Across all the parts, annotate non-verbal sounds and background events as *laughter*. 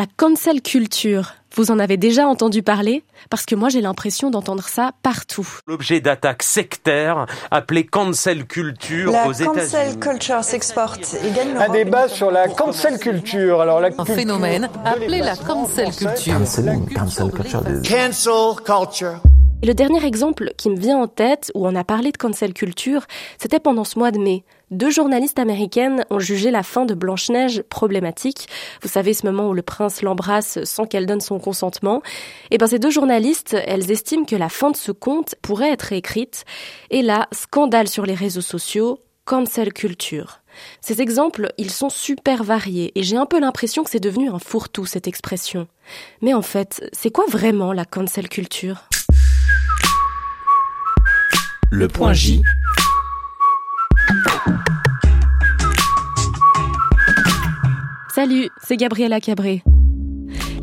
La cancel culture, vous en avez déjà entendu parler? Parce que moi j'ai l'impression d'entendre ça partout. L'objet d'attaque sectaire appelé cancel culture aux États-Unis. La cancel culture s'exporte et gagne Un débat sur la cancel culture. Alors, la Un phénomène appelé la cancel culture. Cancel, cancel culture. Cancel culture. Et le dernier exemple qui me vient en tête, où on a parlé de cancel culture, c'était pendant ce mois de mai. Deux journalistes américaines ont jugé la fin de Blanche-Neige problématique. Vous savez, ce moment où le prince l'embrasse sans qu'elle donne son consentement. Et ben, ces deux journalistes, elles estiment que la fin de ce conte pourrait être écrite. Et là, scandale sur les réseaux sociaux, cancel culture. Ces exemples, ils sont super variés et j'ai un peu l'impression que c'est devenu un fourre-tout cette expression. Mais en fait, c'est quoi vraiment la cancel culture? Le point J. Salut, c'est Gabriela Cabré.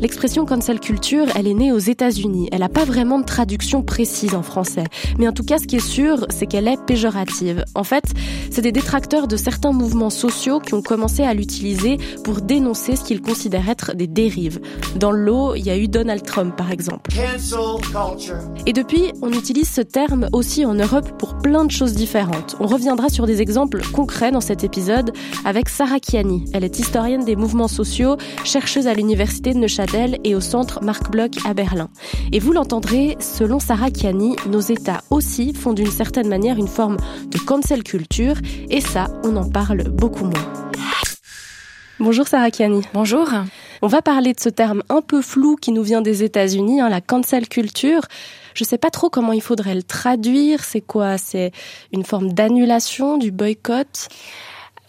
L'expression cancel culture, elle est née aux États-Unis. Elle n'a pas vraiment de traduction précise en français. Mais en tout cas, ce qui est sûr, c'est qu'elle est péjorative. En fait, c'est des détracteurs de certains mouvements sociaux qui ont commencé à l'utiliser pour dénoncer ce qu'ils considèrent être des dérives. Dans le lot, il y a eu Donald Trump, par exemple. Et depuis, on utilise ce terme aussi en Europe pour plein de choses différentes. On reviendra sur des exemples concrets dans cet épisode avec Sarah Kiani. Elle est historienne des mouvements sociaux, chercheuse à l'université de Neuchâtel et au centre Marc Bloch à Berlin. Et vous l'entendrez, selon Sarah Kiani, nos États aussi font d'une certaine manière une forme de cancel culture, et ça, on en parle beaucoup moins. Bonjour Sarah Kiani. Bonjour. On va parler de ce terme un peu flou qui nous vient des États-Unis, hein, la cancel culture. Je sais pas trop comment il faudrait le traduire. C'est quoi? C'est une forme d'annulation, du boycott?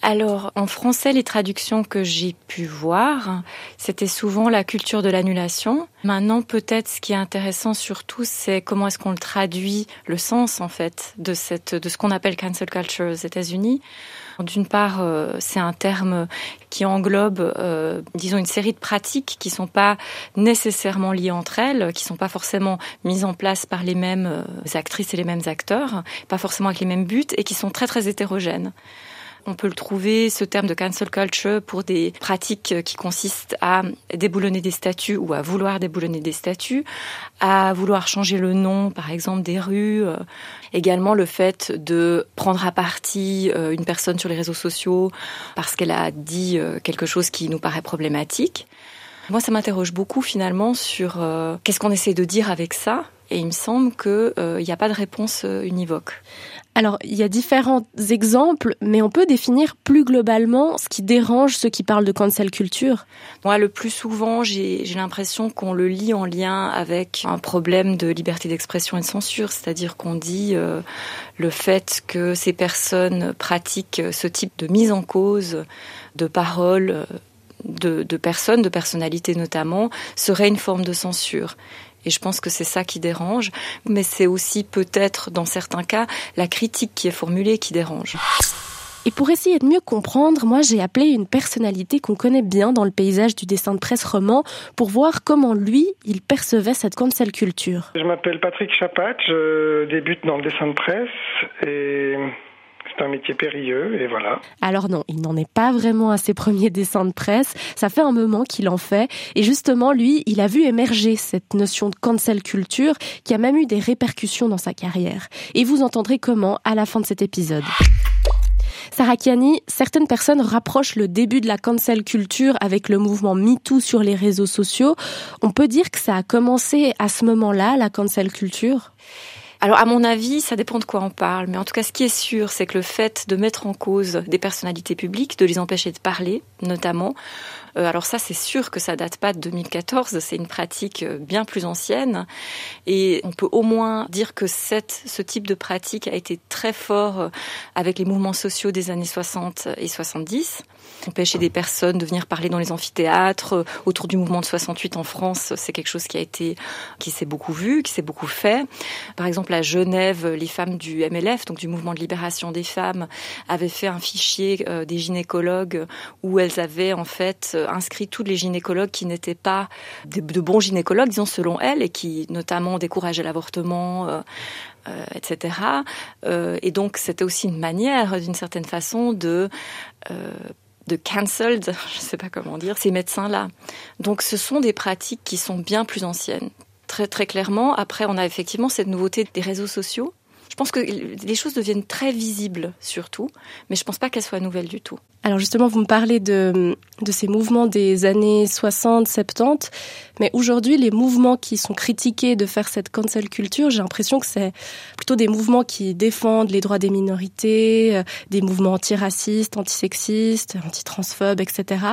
Alors, en français, les traductions que j'ai pu voir, c'était souvent la culture de l'annulation. Maintenant, peut-être, ce qui est intéressant surtout, c'est comment est-ce qu'on le traduit, le sens, en fait, de cette, de ce qu'on appelle cancel culture aux États-Unis. D'une part, euh, c'est un terme qui englobe, euh, disons, une série de pratiques qui sont pas nécessairement liées entre elles, qui sont pas forcément mises en place par les mêmes euh, actrices et les mêmes acteurs, pas forcément avec les mêmes buts, et qui sont très très hétérogènes. On peut le trouver, ce terme de cancel culture, pour des pratiques qui consistent à déboulonner des statues ou à vouloir déboulonner des statues, à vouloir changer le nom, par exemple, des rues. Euh, également le fait de prendre à partie euh, une personne sur les réseaux sociaux parce qu'elle a dit euh, quelque chose qui nous paraît problématique. Moi, ça m'interroge beaucoup finalement sur qu'est-ce qu'on essaie de dire avec ça? Et il me semble qu'il n'y a pas de réponse univoque. Alors, il y a différents exemples, mais on peut définir plus globalement ce qui dérange ceux qui parlent de cancel culture. Moi, le plus souvent, j'ai l'impression qu'on le lit en lien avec un problème de liberté d'expression et de censure, c'est-à-dire qu'on dit euh, le fait que ces personnes pratiquent ce type de mise en cause de paroles de, de personnes, de personnalités notamment, serait une forme de censure. Et je pense que c'est ça qui dérange, mais c'est aussi peut-être dans certains cas la critique qui est formulée qui dérange. Et pour essayer de mieux comprendre, moi j'ai appelé une personnalité qu'on connaît bien dans le paysage du dessin de presse roman pour voir comment lui, il percevait cette cancel culture. Je m'appelle Patrick Chapat, je débute dans le dessin de presse et c'est un métier périlleux et voilà. Alors non, il n'en est pas vraiment à ses premiers dessins de presse. Ça fait un moment qu'il en fait. Et justement, lui, il a vu émerger cette notion de cancel culture qui a même eu des répercussions dans sa carrière. Et vous entendrez comment à la fin de cet épisode. Sarah Kiani, certaines personnes rapprochent le début de la cancel culture avec le mouvement MeToo sur les réseaux sociaux. On peut dire que ça a commencé à ce moment-là, la cancel culture? Alors, à mon avis, ça dépend de quoi on parle. Mais en tout cas, ce qui est sûr, c'est que le fait de mettre en cause des personnalités publiques, de les empêcher de parler, notamment, alors ça, c'est sûr que ça date pas de 2014. C'est une pratique euh, bien plus ancienne. Et on peut au moins dire que ce type de pratique a été très fort euh, avec les mouvements sociaux des années 60 et 70 empêcher des personnes de venir parler dans les amphithéâtres. Autour du mouvement de 68 en France, c'est quelque chose qui a été, qui s'est beaucoup vu, qui s'est beaucoup fait. Par exemple, à Genève, les femmes du MLF, donc du mouvement de libération des femmes, avaient fait un fichier euh, des gynécologues où elles avaient en fait inscrit tous les gynécologues qui n'étaient pas de, bons gynécologues, disons selon elles, et qui notamment décourageaient l'avortement. Euh, euh, etc. et donc c'était aussi une manière, d'une certaine façon, de de cancelled, *laughs* je ne sais pas comment dire, ces médecins-là. Donc ce sont des pratiques qui sont bien plus anciennes. Très très clairement, après on a effectivement cette nouveauté des réseaux sociaux. Je pense que les choses deviennent très visibles surtout, mais je ne pense pas qu'elles soient nouvelles du tout. Alors justement, vous me parlez de, de ces mouvements des années 60, 70, mais aujourd'hui, les mouvements qui sont critiqués de faire cette cancel culture, j'ai l'impression que c'est plutôt des mouvements qui défendent les droits des minorités, euh, des mouvements antiracistes, antisexistes, antitransphobes, etc.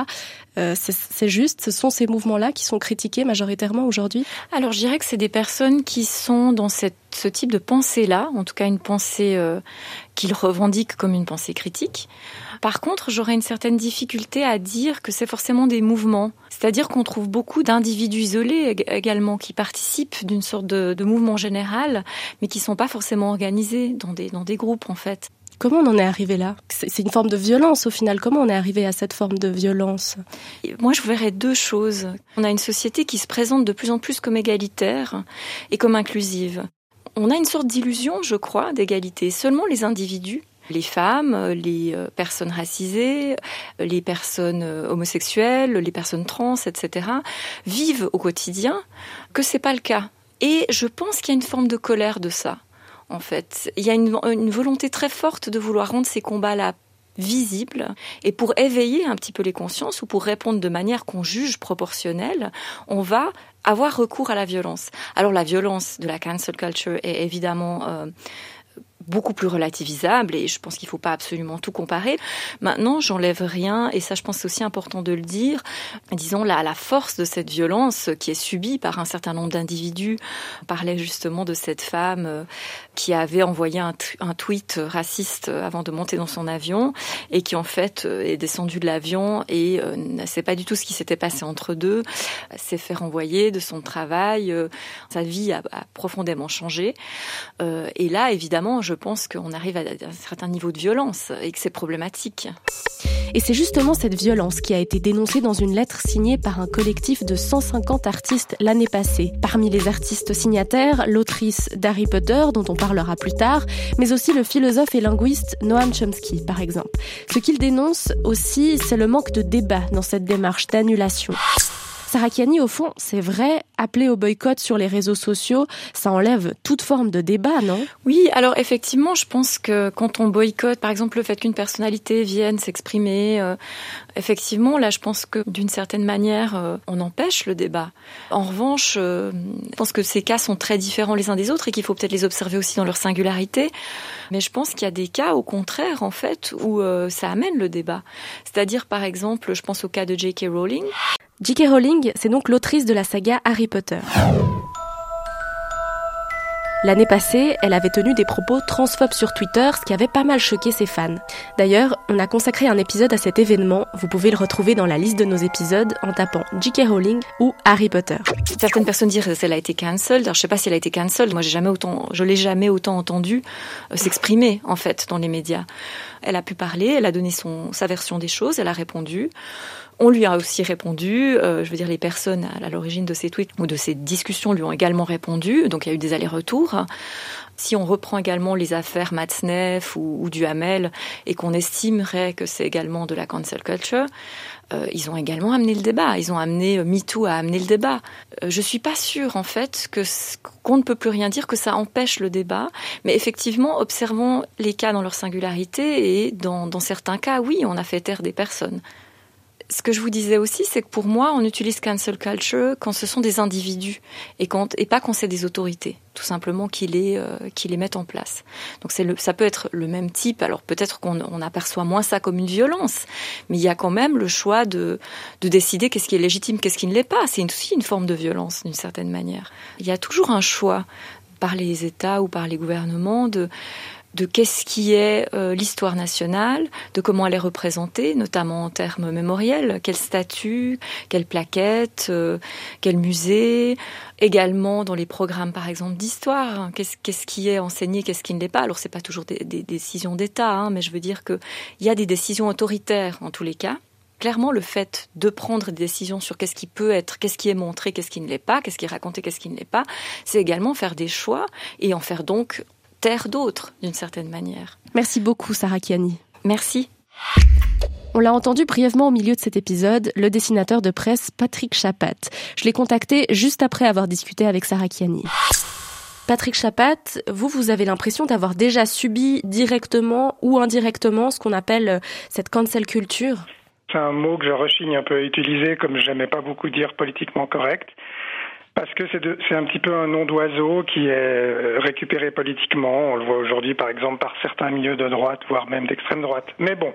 Euh, c'est juste, ce sont ces mouvements-là qui sont critiqués majoritairement aujourd'hui? Alors je dirais que c'est des personnes qui sont dans cette, ce type de pensée-là, en tout cas une pensée euh, qu'ils revendiquent comme une pensée critique. Par contre, j'aurais une certaine difficulté à dire que c'est forcément des mouvements. C'est-à-dire qu'on trouve beaucoup d'individus isolés également qui participent d'une sorte de, de, mouvement général, mais qui sont pas forcément organisés dans des, dans des groupes en fait. Comment on en est arrivé là? C'est une forme de violence au final. Comment on est arrivé à cette forme de violence? Moi, je verrais deux choses. On a une société qui se présente de plus en plus comme égalitaire et comme inclusive. On a une sorte d'illusion, je crois, d'égalité. Seulement les individus les femmes, les euh, personnes racisées, les personnes euh, homosexuelles, les personnes trans, etc., vivent au quotidien que c'est pas le cas. Et je pense qu'il y a une forme de colère de ça en fait. Il y a une, une volonté très forte de vouloir rendre ces combats-là visibles et pour éveiller un petit peu les consciences ou pour répondre de manière qu'on juge proportionnelle, on va avoir recours à la violence. Alors la violence de la cancel culture est évidemment euh, beaucoup plus relativisable et je pense qu'il ne faut pas absolument tout comparer. Maintenant, j'enlève rien et ça, je pense, c'est aussi important de le dire. Disons la, la force de cette violence qui est subie par un certain nombre d'individus. Parlait justement de cette femme euh, qui avait envoyé un, tweet raciste avant de monter dans son avion et qui en fait euh, est descendue de l'avion et euh, ne sait pas du tout ce qui s'était passé entre deux, s'est fait renvoyer de son travail, sa vie a profondément changé. et là, évidemment, je pense qu'on arrive à un certain niveau de violence et que c'est problématique. Et c'est justement cette violence qui a été dénoncée dans une lettre signée par un collectif de 150 artistes l'année passée. Parmi les artistes signataires, l'autrice d'Harry Potter, dont on parlera plus tard, mais aussi le philosophe et linguiste Noam Chomsky, par exemple. Ce qu'il dénonce aussi, c'est le manque de débat dans cette démarche d'annulation. Sarah Kiani, au fond, c'est vrai, appeler au boycott sur les réseaux sociaux, ça enlève toute forme de débat, non? Oui, alors effectivement, je pense que quand on boycotte, par exemple, le fait qu'une personnalité vienne s'exprimer, euh, effectivement, là, je pense que d'une certaine manière, euh, on empêche le débat. En revanche, euh, je pense que ces cas sont très différents les uns des autres et qu'il faut peut-être les observer aussi dans leur singularité. Mais je pense qu'il y a des cas, au contraire, en fait, où euh, ça amène le débat. C'est-à-dire, par exemple, je pense au cas de J.K. Rowling. J.K. Rowling, c'est donc l'autrice de la saga Harry Potter. L'année passée, elle avait tenu des propos transphobes sur Twitter, ce qui avait pas mal choqué ses fans. D'ailleurs, on a consacré un épisode à cet événement. Vous pouvez le retrouver dans la liste de nos épisodes en tapant J.K. Rowling ou Harry Potter. Certaines personnes disent qu'elle a été cancelled. Alors, je sais pas si elle a été cancelled. Moi, j'ai jamais autant, je l'ai jamais autant entendu euh, s'exprimer, en fait, dans les médias. Elle a pu parler, elle a donné son, sa version des choses, elle a répondu. On lui a aussi répondu, euh, je veux dire les personnes à l'origine de ces tweets ou de ces discussions lui ont également répondu, donc il y a eu des allers-retours. Si on reprend également les affaires Matzneff ou, ou Duhamel et qu'on estimerait que c'est également de la cancel culture, euh, ils ont également amené le débat. Ils ont amené euh, MeToo à amener le débat. Euh, je suis pas sûre en fait que qu'on ne peut plus rien dire que ça empêche le débat, mais effectivement observons les cas dans leur singularité et dans, dans certains cas, oui, on a fait taire des personnes ce que je vous disais aussi, c'est que pour moi, on utilise cancel culture quand ce sont des individus et, quand, et pas quand c'est des autorités, tout simplement qui les, euh, qui les mettent en place. Donc c'est le, ça peut être le même type. Alors peut-être qu'on on aperçoit moins ça comme une violence, mais il y a quand même le choix de, de décider qu'est-ce qui est légitime, qu'est-ce qui ne l'est pas. C'est aussi une forme de violence d'une certaine manière. Il y a toujours un choix par les États ou par les gouvernements de de qu'est-ce qui est euh, l'histoire nationale, de comment elle est représentée, notamment en termes mémoriels, quel statut, quelle plaquette, euh, quel musée, également dans les programmes par exemple d'histoire, hein, qu'est-ce, qui est enseigné, qu'est-ce qui ne l'est pas. Alors c'est pas toujours des, des décisions d'État, hein, mais je veux dire qu'il y a des décisions autoritaires en tous les cas. Clairement, le fait de prendre des décisions sur qu'est-ce qui peut être, qu'est-ce qui est montré, qu'est-ce qui ne l'est pas, qu'est-ce qui est raconté, qu'est-ce qui ne l'est pas, c'est également faire des choix et en faire donc taire d'autres, d'une certaine manière. Merci beaucoup, Sarah Kiani. Merci. On l'a entendu brièvement au milieu de cet épisode, le dessinateur de presse Patrick Chapat. Je l'ai contacté juste après avoir discuté avec Sarah Kiani. Patrick Chapat, vous, vous avez l'impression d'avoir déjà subi directement ou indirectement ce qu'on appelle euh, cette cancel culture? C'est un mot que je rechigne un peu à utiliser, comme j'aimais pas beaucoup dire politiquement correct. Parce que c'est un petit peu un nom d'oiseau qui est euh, récupéré politiquement. On le voit aujourd'hui, par exemple, par certains milieux de droite, voire même d'extrême droite. Mais bon,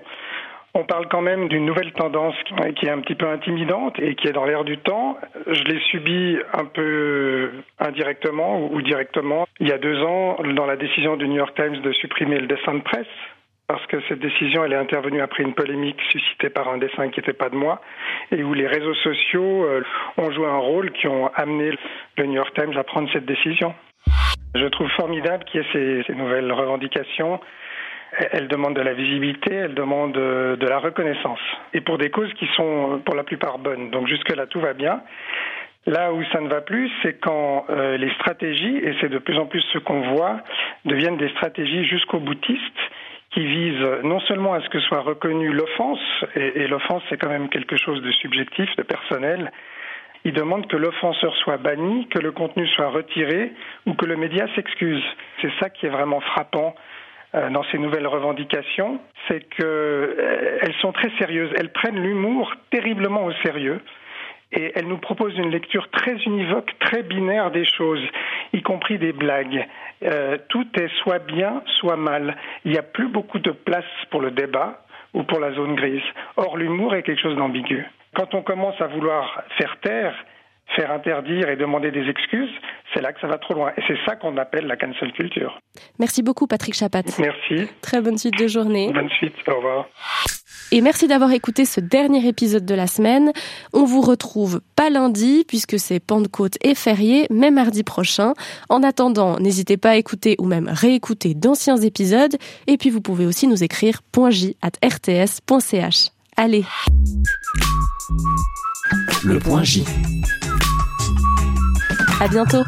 on parle quand même d'une nouvelle tendance qui est un petit peu intimidante et qui est dans l'air du temps. Je l'ai subi un peu indirectement ou directement il y a deux ans dans la décision du New York Times de supprimer le dessin de presse parce que cette décision elle est intervenue après une polémique suscitée par un dessin qui n'était pas de moi et où les réseaux sociaux euh, ont joué un rôle qui ont amené le New York Times à prendre cette décision. Je trouve formidable qu'il y ait ces, nouvelles revendications elle demande de la visibilité, elle demande euh, de la reconnaissance. Et pour des causes qui sont pour la plupart bonnes. Donc jusque-là, tout va bien. Là où ça ne va plus, c'est quand euh, les stratégies, et c'est de plus en plus ce qu'on voit, deviennent des stratégies jusqu'au boutiste qui visent non seulement à ce que soit reconnue l'offense, et, l'offense c'est quand même quelque chose de subjectif, de personnel, ils demandent que l'offenseur soit banni, que le contenu soit retiré ou que le média s'excuse. C'est ça qui est vraiment frappant euh, dans ces nouvelles revendications, c'est qu'elles euh, sont très sérieuses. Elles prennent l'humour terriblement au sérieux et elles nous proposent une lecture très univoque, très binaire des choses, y compris des blagues. Euh, tout est soit bien, soit mal. Il n'y a plus beaucoup de place pour le débat ou pour la zone grise. Or, l'humour est quelque chose d'ambigu. Quand on commence à vouloir faire taire, faire interdire et demander des excuses, c'est là que ça va trop loin. Et c'est ça qu'on appelle la cancel culture. Merci beaucoup Patrick Chapat. Merci. Très bonne suite de journée. Bonne suite, au revoir. Et merci d'avoir écouté ce dernier épisode de la semaine. On vous retrouve pas lundi puisque c'est Pentecôte et férié, mais mardi prochain. En attendant, n'hésitez pas à écouter ou même réécouter d'anciens épisodes. Et puis vous pouvez aussi nous écrire .j at rts.ch. Allez. Le point J. À bientôt.